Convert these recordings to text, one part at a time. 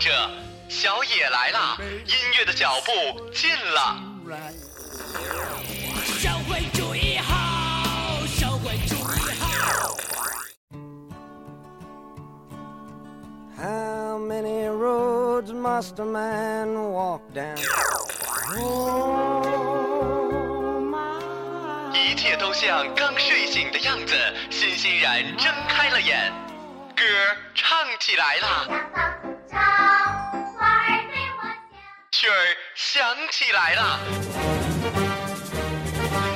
着，小野来了，音乐的脚步近了。社会主义好，社会主义好。How many roads must a man walk down? Oh, 一切都像刚睡醒的样子，欣欣然睁开了眼，歌唱起来了，曲儿响起来了，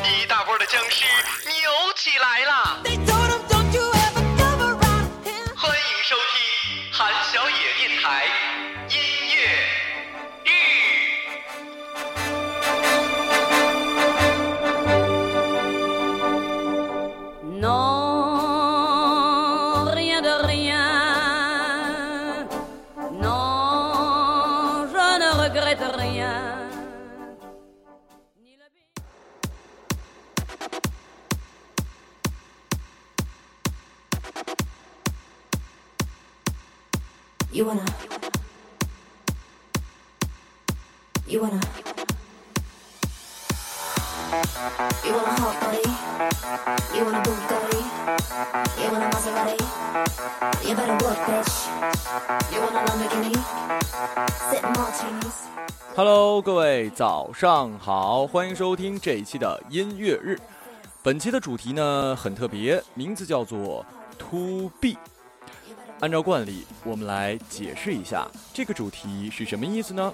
一大波的僵尸扭起来了。Regrette rien. You wanna. You wanna. You want a hot body? You want a Bugatti? You want a Maserati? You better work, bitch. You want a Lamborghini? Sit martinis. Hello，各位早上好，欢迎收听这一期的音乐日。本期的主题呢很特别，名字叫做 To be”。按照惯例，我们来解释一下这个主题是什么意思呢？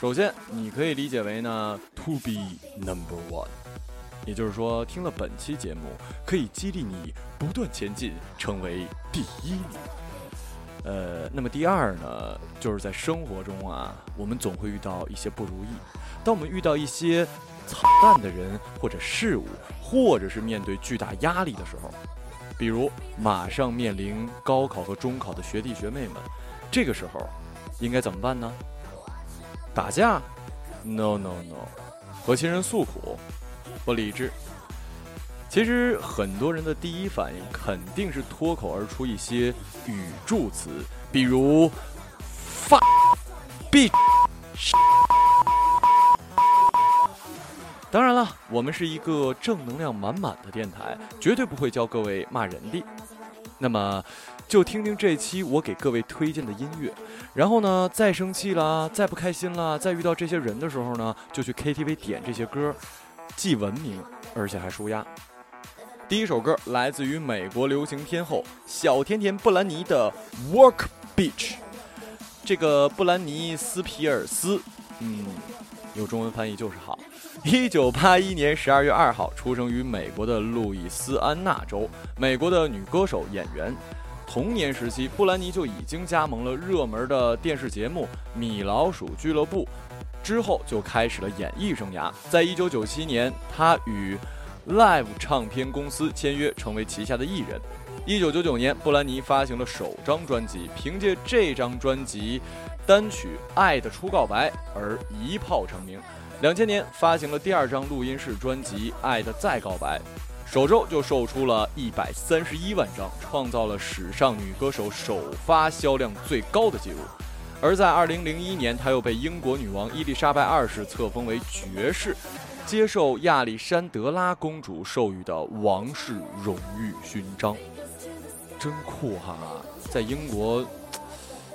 首先，你可以理解为呢 To be number one，也就是说，听了本期节目可以激励你不断前进，成为第一名。呃，那么第二呢，就是在生活中啊，我们总会遇到一些不如意。当我们遇到一些惨淡的人或者事物，或者是面对巨大压力的时候，比如马上面临高考和中考的学弟学妹们，这个时候应该怎么办呢？打架？No No No，和亲人诉苦，不理智。其实很多人的第一反应肯定是脱口而出一些语助词，比如发、bitch。当然了，我们是一个正能量满满的电台，绝对不会教各位骂人的。那么，就听听这期我给各位推荐的音乐，然后呢，再生气啦，再不开心啦，再遇到这些人的时候呢，就去 KTV 点这些歌，既文明而且还舒压。第一首歌来自于美国流行天后小甜甜布兰妮的《Work Beach》。这个布兰妮斯皮尔斯，嗯，有中文翻译就是好。一九八一年十二月二号出生于美国的路易斯安那州，美国的女歌手、演员。童年时期，布兰妮就已经加盟了热门的电视节目《米老鼠俱乐部》，之后就开始了演艺生涯。在一九九七年，她与 Live 唱片公司签约，成为旗下的艺人。一九九九年，布兰妮发行了首张专辑，凭借这张专辑单曲《爱的初告白》而一炮成名。两千年发行了第二张录音室专辑《爱的再告白》，首周就售出了一百三十一万张，创造了史上女歌手首发销量最高的记录。而在二零零一年，她又被英国女王伊丽莎白二世册封为爵士，接受亚历山德拉公主授予的王室荣誉勋章。真酷哈！在英国，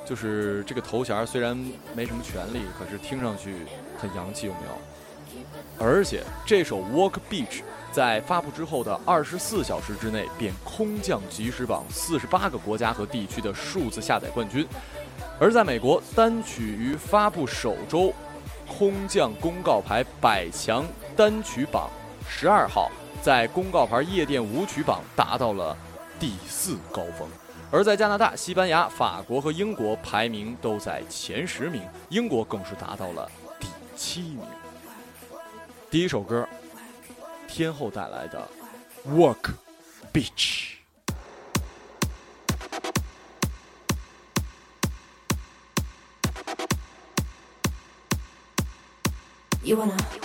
就是这个头衔虽然没什么权利，可是听上去很洋气，有没有？而且这首《Walk Beach》在发布之后的二十四小时之内便空降即时榜四十八个国家和地区的数字下载冠军，而在美国，单曲于发布首周空降公告牌百强单曲榜十二号，在公告牌夜店舞曲榜达到了第四高峰。而在加拿大、西班牙、法国和英国排名都在前十名，英国更是达到了第七名。第一首歌，天后带来的《Work Beach》。You wanna.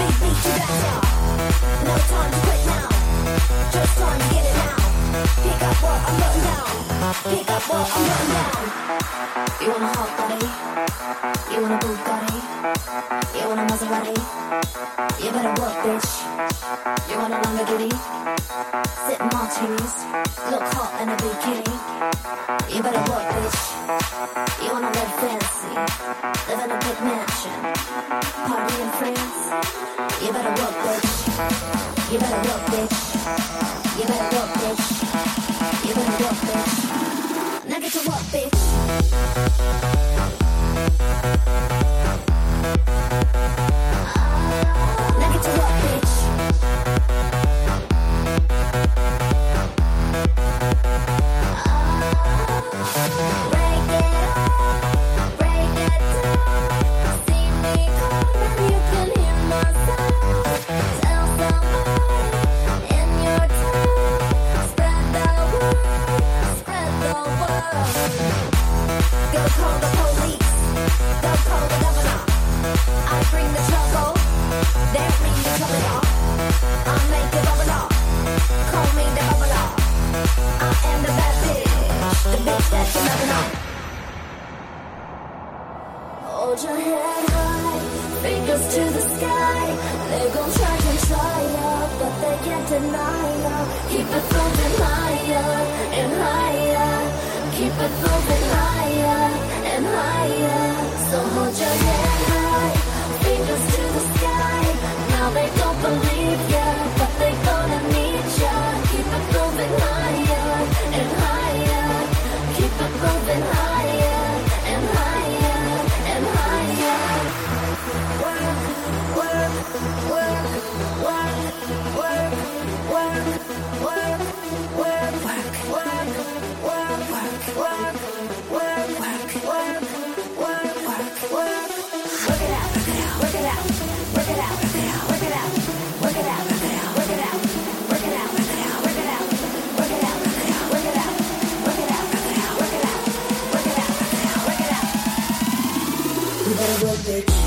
You wanna hop, buddy? You wanna go buddy? You wanna buddy? You better work, bitch. You want to run a Lamborghini? Sip martinis, look hot in a bikini. You better work, bitch. You wanna live fancy, live in a big mansion, party in France. You better work, bitch. You better work, bitch. You better work, bitch. You better work, bitch. Now get to work, bitch. Better work, bitch.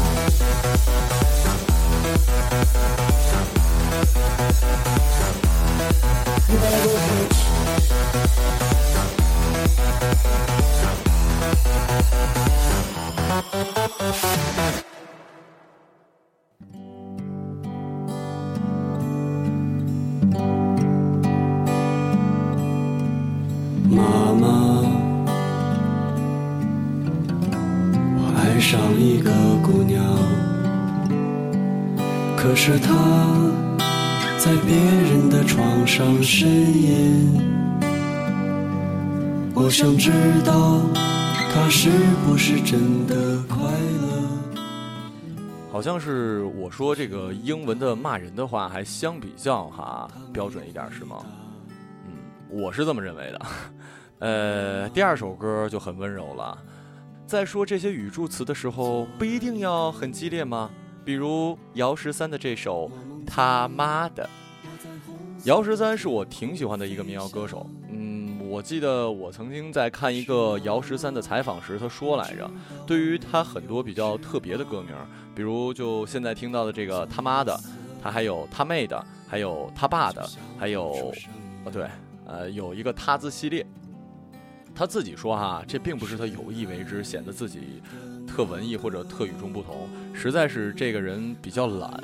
想知道他是不是真的快乐。好像是我说这个英文的骂人的话，还相比较哈标准一点，是吗？嗯，我是这么认为的。呃，第二首歌就很温柔了。在说这些语助词的时候，不一定要很激烈吗？比如姚十三的这首《他妈的》。姚十三是我挺喜欢的一个民谣歌手。我记得我曾经在看一个姚十三的采访时，他说来着，对于他很多比较特别的歌名，比如就现在听到的这个他妈的，他还有他妹的，还有他爸的，还有，哦对，呃，有一个他字系列。他自己说哈，这并不是他有意为之，显得自己特文艺或者特与众不同，实在是这个人比较懒，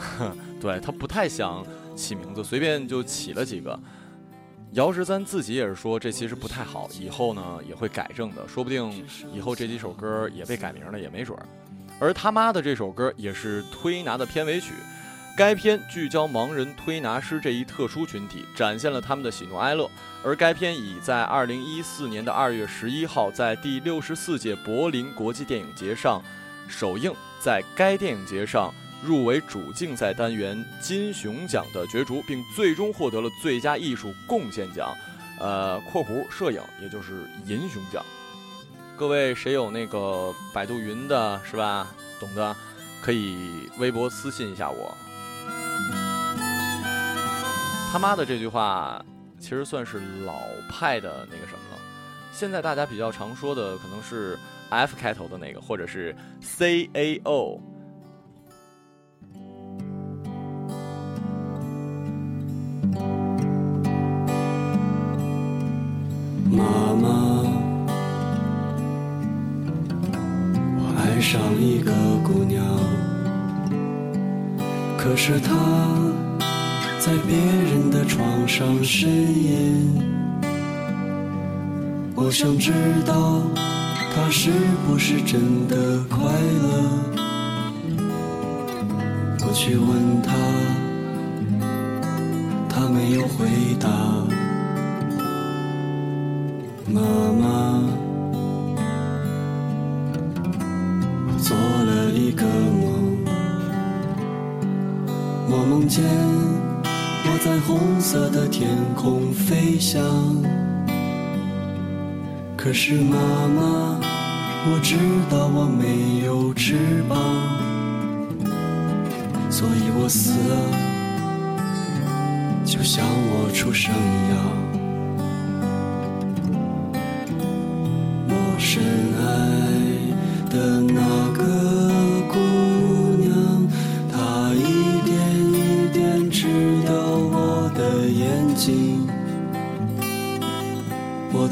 对他不太想起名字，随便就起了几个。姚十三自己也是说，这其实不太好，以后呢也会改正的，说不定以后这几首歌也被改名了，也没准儿。而他妈的这首歌也是推拿的片尾曲。该片聚焦盲人推拿师这一特殊群体，展现了他们的喜怒哀乐。而该片已在二零一四年的二月十一号，在第六十四届柏林国际电影节上首映，在该电影节上入围主竞赛单元金熊奖的角逐，并最终获得了最佳艺术贡献奖，呃（括弧摄影），也就是银熊奖。各位谁有那个百度云的，是吧？懂的，可以微博私信一下我。他妈的这句话，其实算是老派的那个什么了。现在大家比较常说的可能是 F 开头的那个，或者是 C A O。的姑娘，可是她在别人的床上呻吟。我想知道她是不是真的快乐。我去问她，她没有回答。妈妈，一个梦，我梦见我在红色的天空飞翔。可是妈妈，我知道我没有翅膀，所以我死了，就像我出生一样。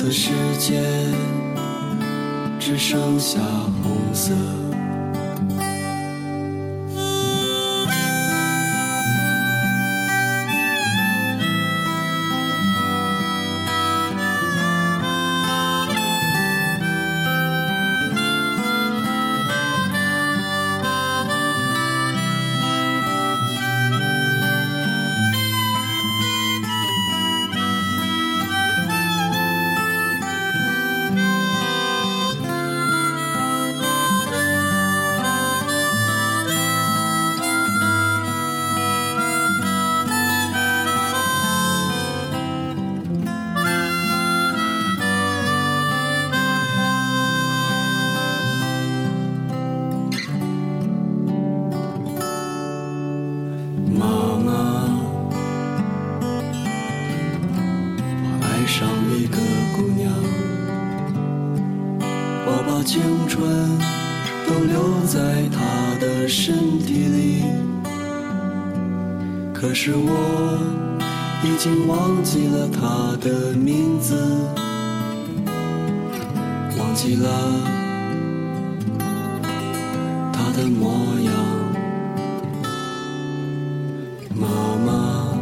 的世界只剩下红色。经忘记了她的名字，忘记了她的模样。妈妈，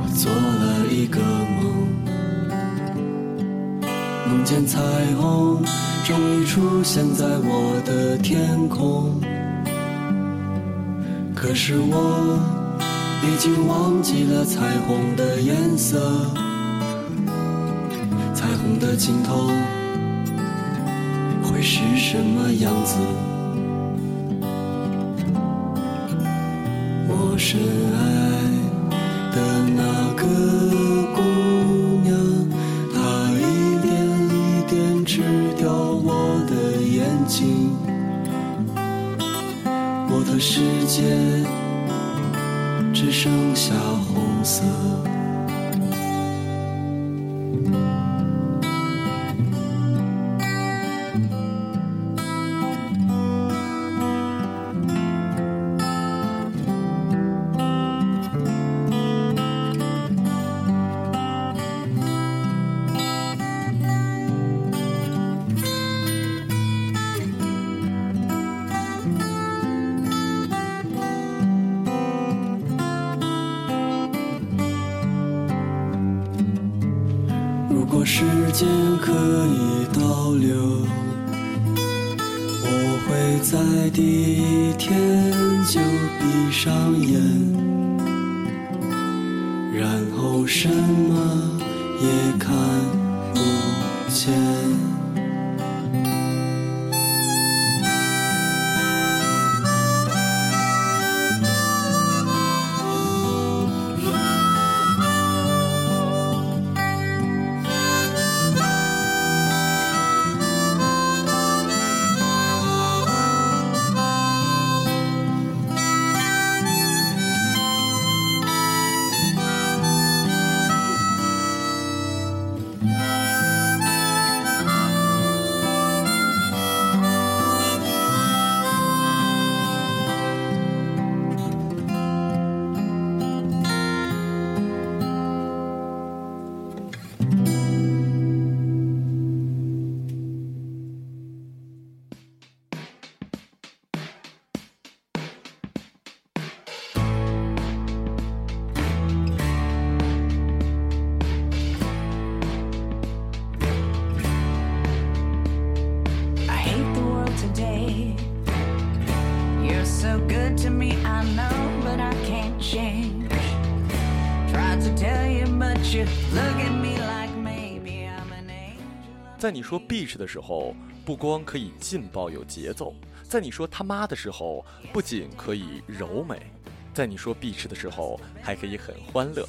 我做了一个梦，梦见彩虹终于出现在我的天空。可是我已经忘记了彩虹的颜色，彩虹的尽头会是什么样子？我深爱的那个姑娘，她一点一点吃掉我的眼睛，我的世界只剩下红色。什么也看不见。So good to me, I know, but I can't change. Tried to tell you, but you look at me like maybe I'm an angel. 在你说 bitch 的时候，不光可以劲爆有节奏；在你说他妈的时候，不仅可以柔美；在你说 beach 的时候，还可以很欢乐。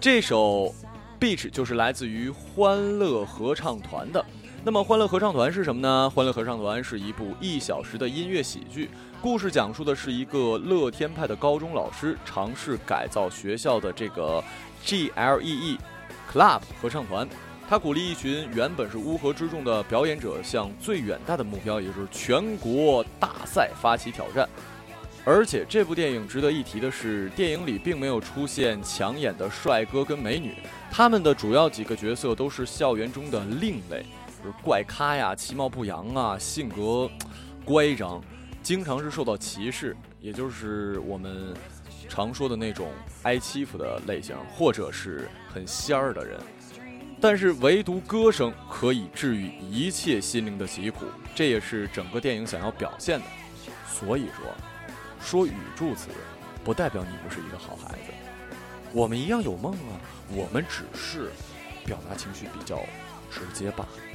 这首 beach 就是来自于欢乐合唱团的。那么，欢乐合唱团是什么呢？欢乐合唱团是一部一小时的音乐喜剧，故事讲述的是一个乐天派的高中老师尝试改造学校的这个 GLEE Club 合唱团。他鼓励一群原本是乌合之众的表演者向最远大的目标，也就是全国大赛发起挑战。而且这部电影值得一提的是，电影里并没有出现抢眼的帅哥跟美女，他们的主要几个角色都是校园中的另类，就是怪咖呀、其貌不扬啊、性格乖张，经常是受到歧视，也就是我们常说的那种挨欺负的类型，或者是很仙儿的人。但是唯独歌声可以治愈一切心灵的疾苦，这也是整个电影想要表现的。所以说，说语助词，不代表你不是一个好孩子。我们一样有梦啊，我们只是表达情绪比较直接罢了。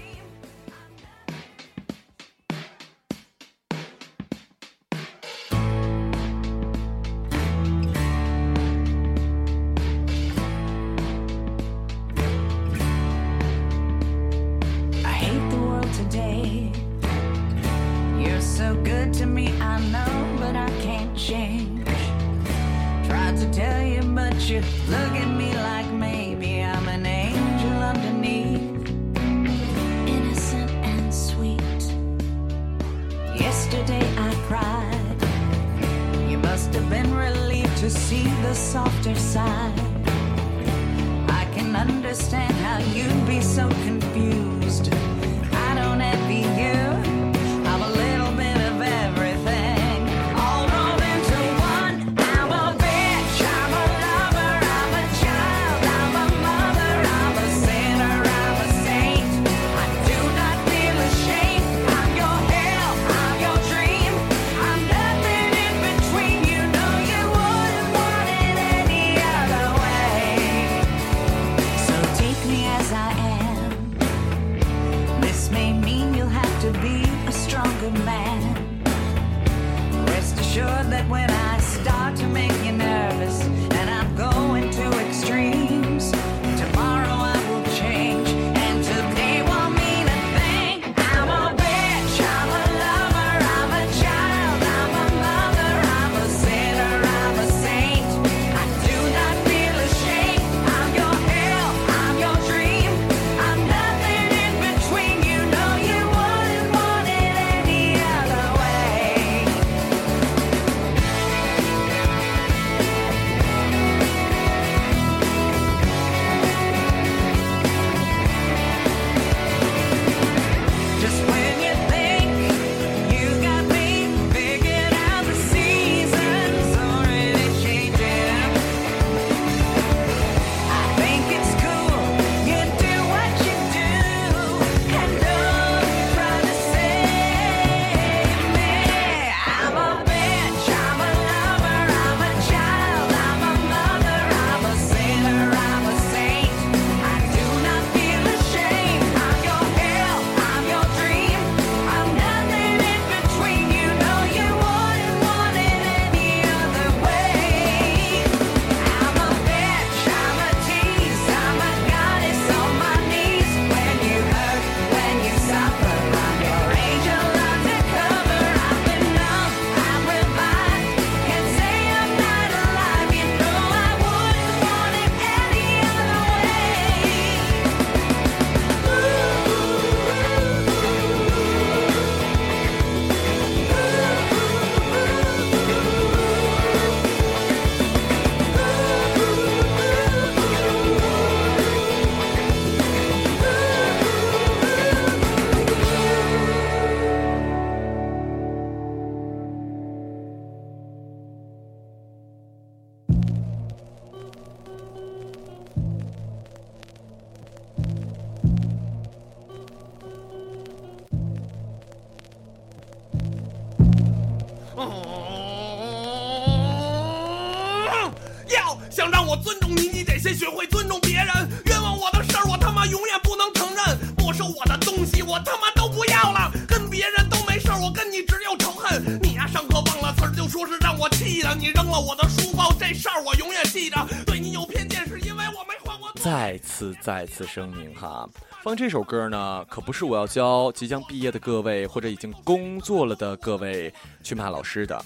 尊重你，你得先学会尊重别人。冤枉我的事儿，我他妈永远不能承认。没收我的东西，我他妈都不要了。跟别人都没事儿，我跟你只有仇恨。你呀，上课忘了词儿，就说是让我气的。你扔了我的书包，这事儿我永远记着。对你有偏见，是因为我没还过。再次再次声明哈，放这首歌呢，可不是我要教即将毕业的各位或者已经工作了的各位去骂老师的，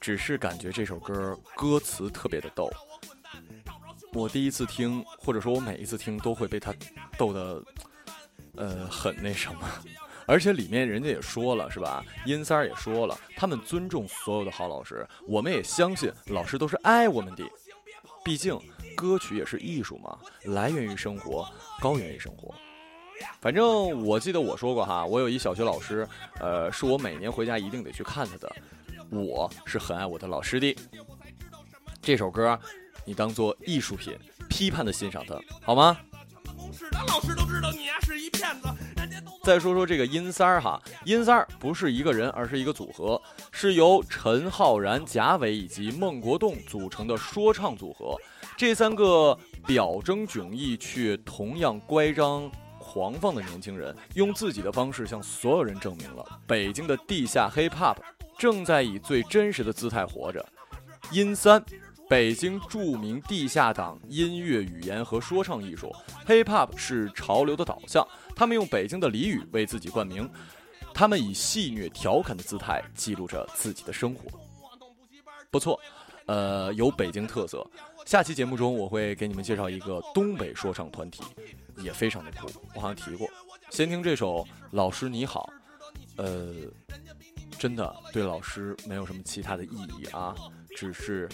只是感觉这首歌歌词特别的逗。我第一次听，或者说我每一次听，都会被他逗得，呃，很那什么。而且里面人家也说了，是吧？阴三儿也说了，他们尊重所有的好老师，我们也相信老师都是爱我们的。毕竟歌曲也是艺术嘛，来源于生活，高源于生活。反正我记得我说过哈，我有一小学老师，呃，是我每年回家一定得去看他的。我是很爱我的老师的。这首歌，你当做艺术品，批判的欣赏它，好吗？再说说这个阴三儿哈，阴三儿不是一个人，而是一个组合，是由陈浩然、贾伟以及孟国栋组成的说唱组合。这三个表征迥异却同样乖张狂放的年轻人，用自己的方式向所有人证明了北京的地下 hip hop 正在以最真实的姿态活着。阴三。北京著名地下党音乐语言和说唱艺术，hip hop 是潮流的导向。他们用北京的俚语为自己冠名，他们以戏谑调侃的姿态记录着自己的生活。不错，呃，有北京特色。下期节目中我会给你们介绍一个东北说唱团体，也非常的酷。我好像提过。先听这首《老师你好》，呃，真的对老师没有什么其他的意义啊，只是。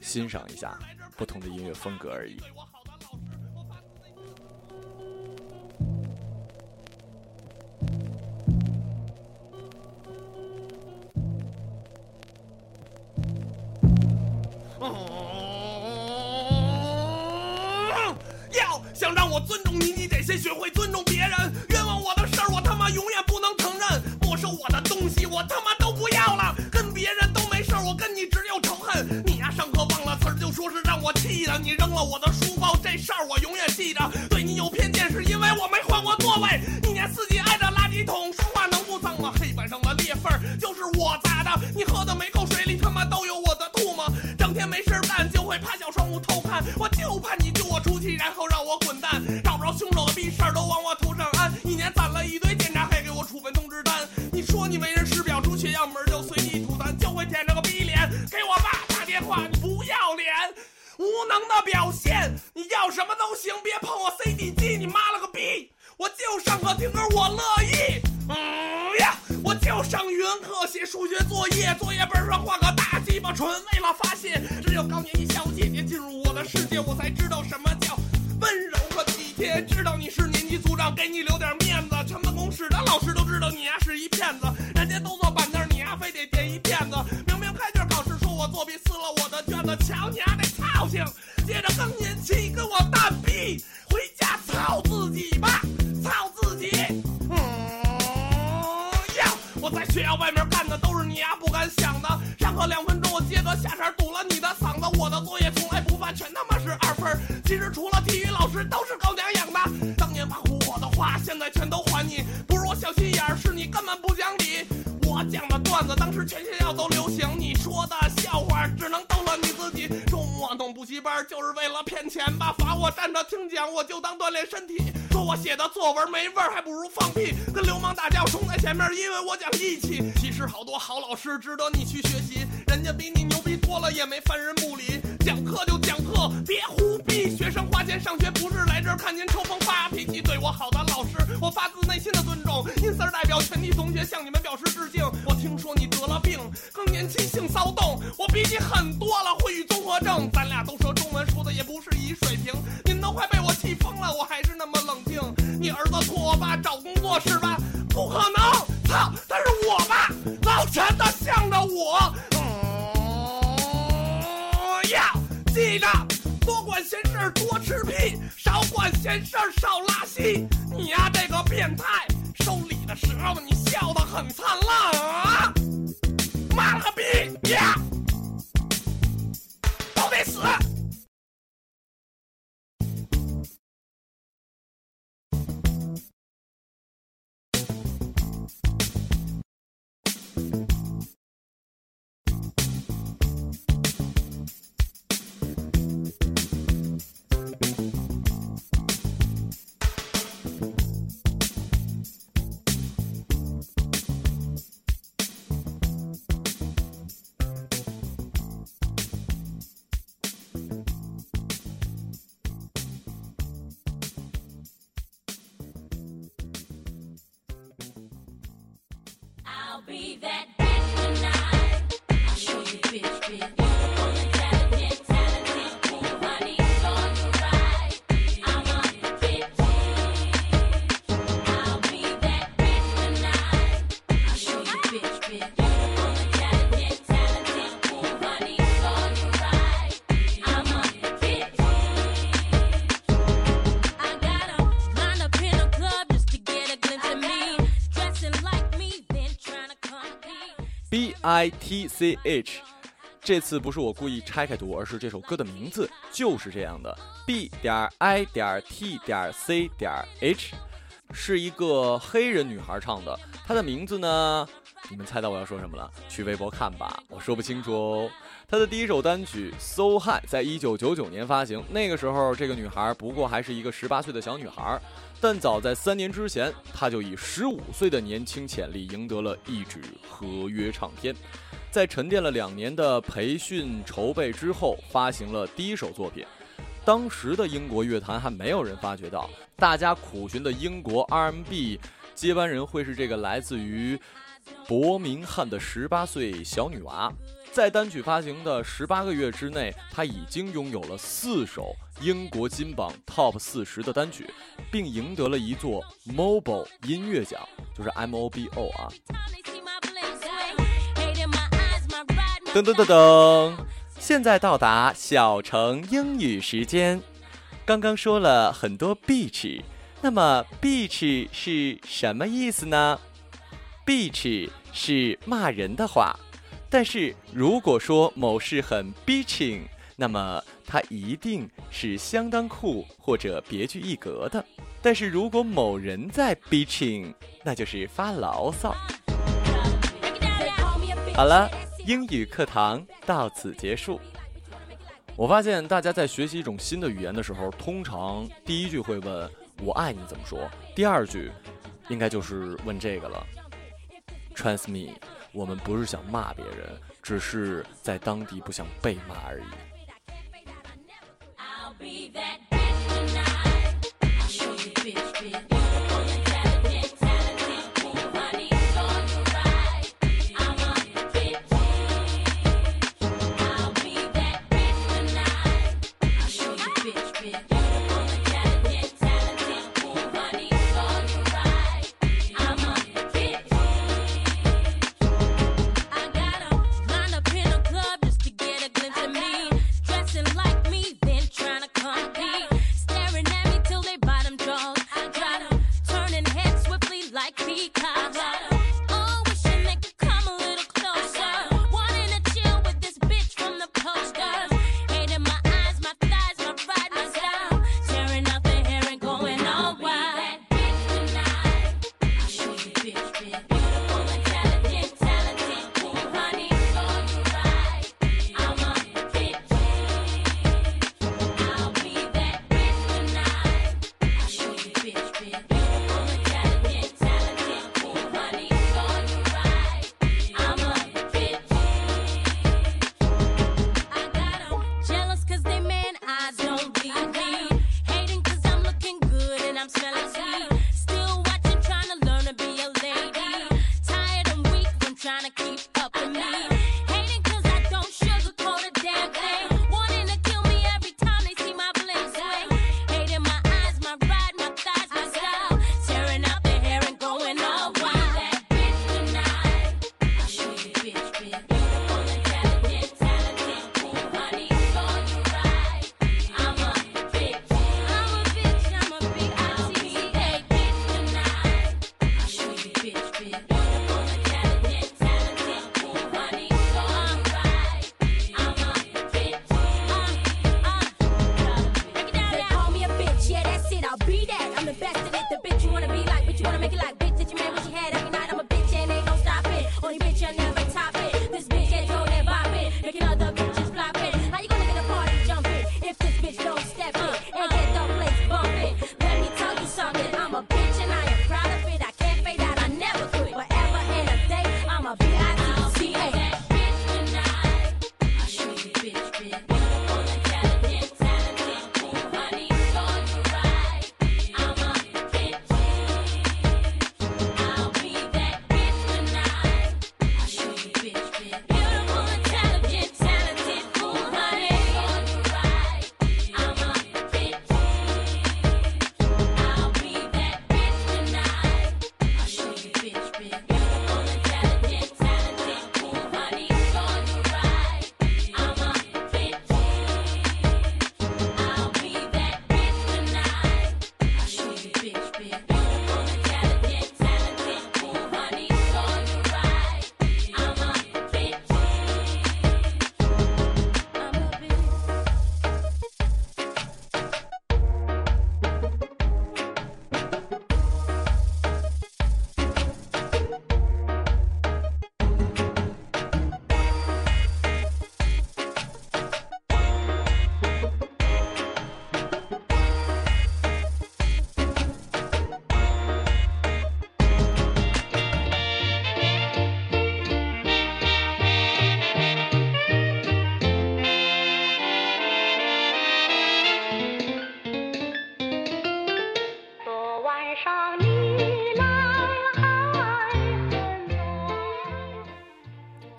欣赏一下不同的音乐风格而已。要想让我尊重你，你得先学会尊重别人。冤枉我的事儿，我他妈永远不能承认。没收我的东西，我他妈我的书包，这事儿我永远记着。对你有偏见，是因为我没换过座位。一年四季挨着垃圾桶，说话能不脏吗？黑板上的裂缝就是我砸的。你喝的没表现。你要什么都行，别碰我 CD 机，你妈了个逼！我就上课听歌，我乐意。嗯呀，我就上语文课写数学作业，作业本上画个大鸡巴唇，为了发泄。只有高年级小姐姐进入我的世界，我才知道什么叫温柔和体贴。知道你是年级组长，给你留点面子。全办公室的老师都知道你呀是一骗子，人家都坐板凳，你呀非得垫一片子。明明开卷考试说我作弊撕了我的卷子，瞧你丫那操性！接着更年期跟我蛋逼，回家操自己吧，操自己。嗯呀，我在学校外面干的都是你丫不敢想的。上课两分钟，我接个下茬堵了你的嗓子。我的作业从来不犯，全他妈是二分。其实除了体育老师，都是狗娘养的。当年挖苦我的话，现在全都还你。不是我小心眼，是你根本不讲理。我讲的段子，当时全学校都流班，就是为了骗钱吧？罚我站着听讲，我就当锻炼身体。说我写的作文没味儿，还不如放屁。跟流氓打架，我冲在前面，因为我讲义气。其实好多好老师值得你去学习，人家比你牛逼多了，也没犯人不理。讲课就讲课，别胡逼。学生花钱上学，不是来这儿看您抽风发脾气。对我好的老师，我发自内心的尊重。因此儿代表全体同学向你们表示致敬。我听说你得了病，更年期性骚动，我比你狠多了，会语综合症。咱俩都是吧？不可能，操！他是我爸老陈他向着我。嗯呀，记着，多管闲事多吃屁，少管闲事少拉稀。你呀，这个变态，收礼的时候你笑得很灿烂啊！I T C H。这次不是我故意拆开读，而是这首歌的名字就是这样的，B 点 I 点 T 点 C 点 H，是一个黑人女孩唱的。她的名字呢？你们猜到我要说什么了？去微博看吧，我说不清楚哦。她的第一首单曲《So High》在一九九九年发行，那个时候这个女孩不过还是一个十八岁的小女孩，但早在三年之前，他就以十五岁的年轻潜力赢得了一纸合约唱片。在沉淀了两年的培训筹备之后，发行了第一首作品。当时的英国乐坛还没有人发觉到，大家苦寻的英国 R&B 接班人会是这个来自于伯明翰的十八岁小女娃。在单曲发行的十八个月之内，她已经拥有了四首英国金榜 Top 四十的单曲，并赢得了一座 Mobile 音乐奖，就是 M O B O 啊噔噔噔噔，现在到达小城英语时间。刚刚说了很多 beach，那么 beach 是什么意思呢？beach 是骂人的话，但是如果说某事很 beaching，那么它一定是相当酷或者别具一格的。但是如果某人在 beaching，那就是发牢骚。好了，英语课堂到此结束。我发现大家在学习一种新的语言的时候，通常第一句会问“我爱你”怎么说，第二句应该就是问这个了。Trust me，我们不是想骂别人，只是在当地不想被骂而已。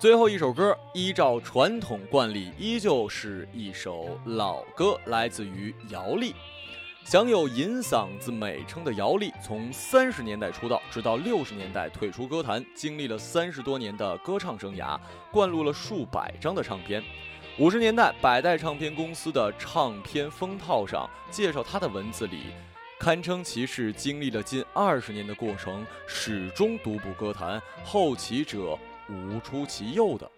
最后一首歌，依照传统惯例，依旧是一首老歌，来自于姚丽。享有“银嗓子”美称的姚丽，从三十年代出道，直到六十年代退出歌坛，经历了三十多年的歌唱生涯，灌录了数百张的唱片。五十年代，百代唱片公司的唱片封套上介绍她的文字里，堪称其是经历了近二十年的过程，始终独步歌坛，后起者无出其右的。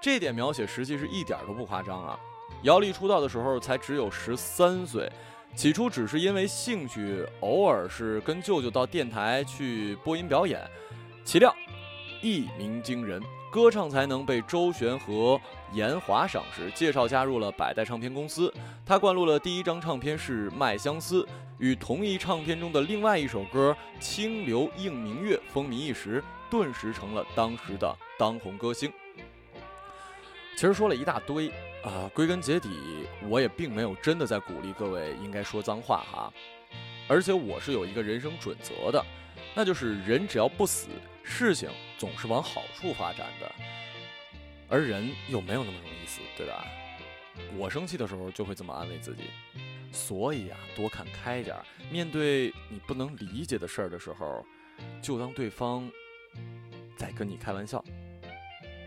这点描写实际是一点都不夸张啊！姚丽出道的时候才只有十三岁。起初只是因为兴趣，偶尔是跟舅舅到电台去播音表演，岂料一鸣惊人，歌唱才能被周璇和严华赏识，介绍加入了百代唱片公司。他灌录了第一张唱片是《麦相思》，与同一唱片中的另外一首歌《清流映明月》风靡一时，顿时成了当时的当红歌星。其实说了一大堆。啊，归根结底，我也并没有真的在鼓励各位应该说脏话哈，而且我是有一个人生准则的，那就是人只要不死，事情总是往好处发展的，而人又没有那么容易死，对吧？我生气的时候就会这么安慰自己，所以啊，多看开点儿，面对你不能理解的事儿的时候，就当对方在跟你开玩笑。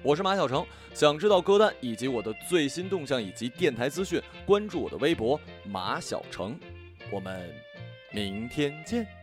我是马小成，想知道歌单以及我的最新动向以及电台资讯，关注我的微博马小成，我们明天见。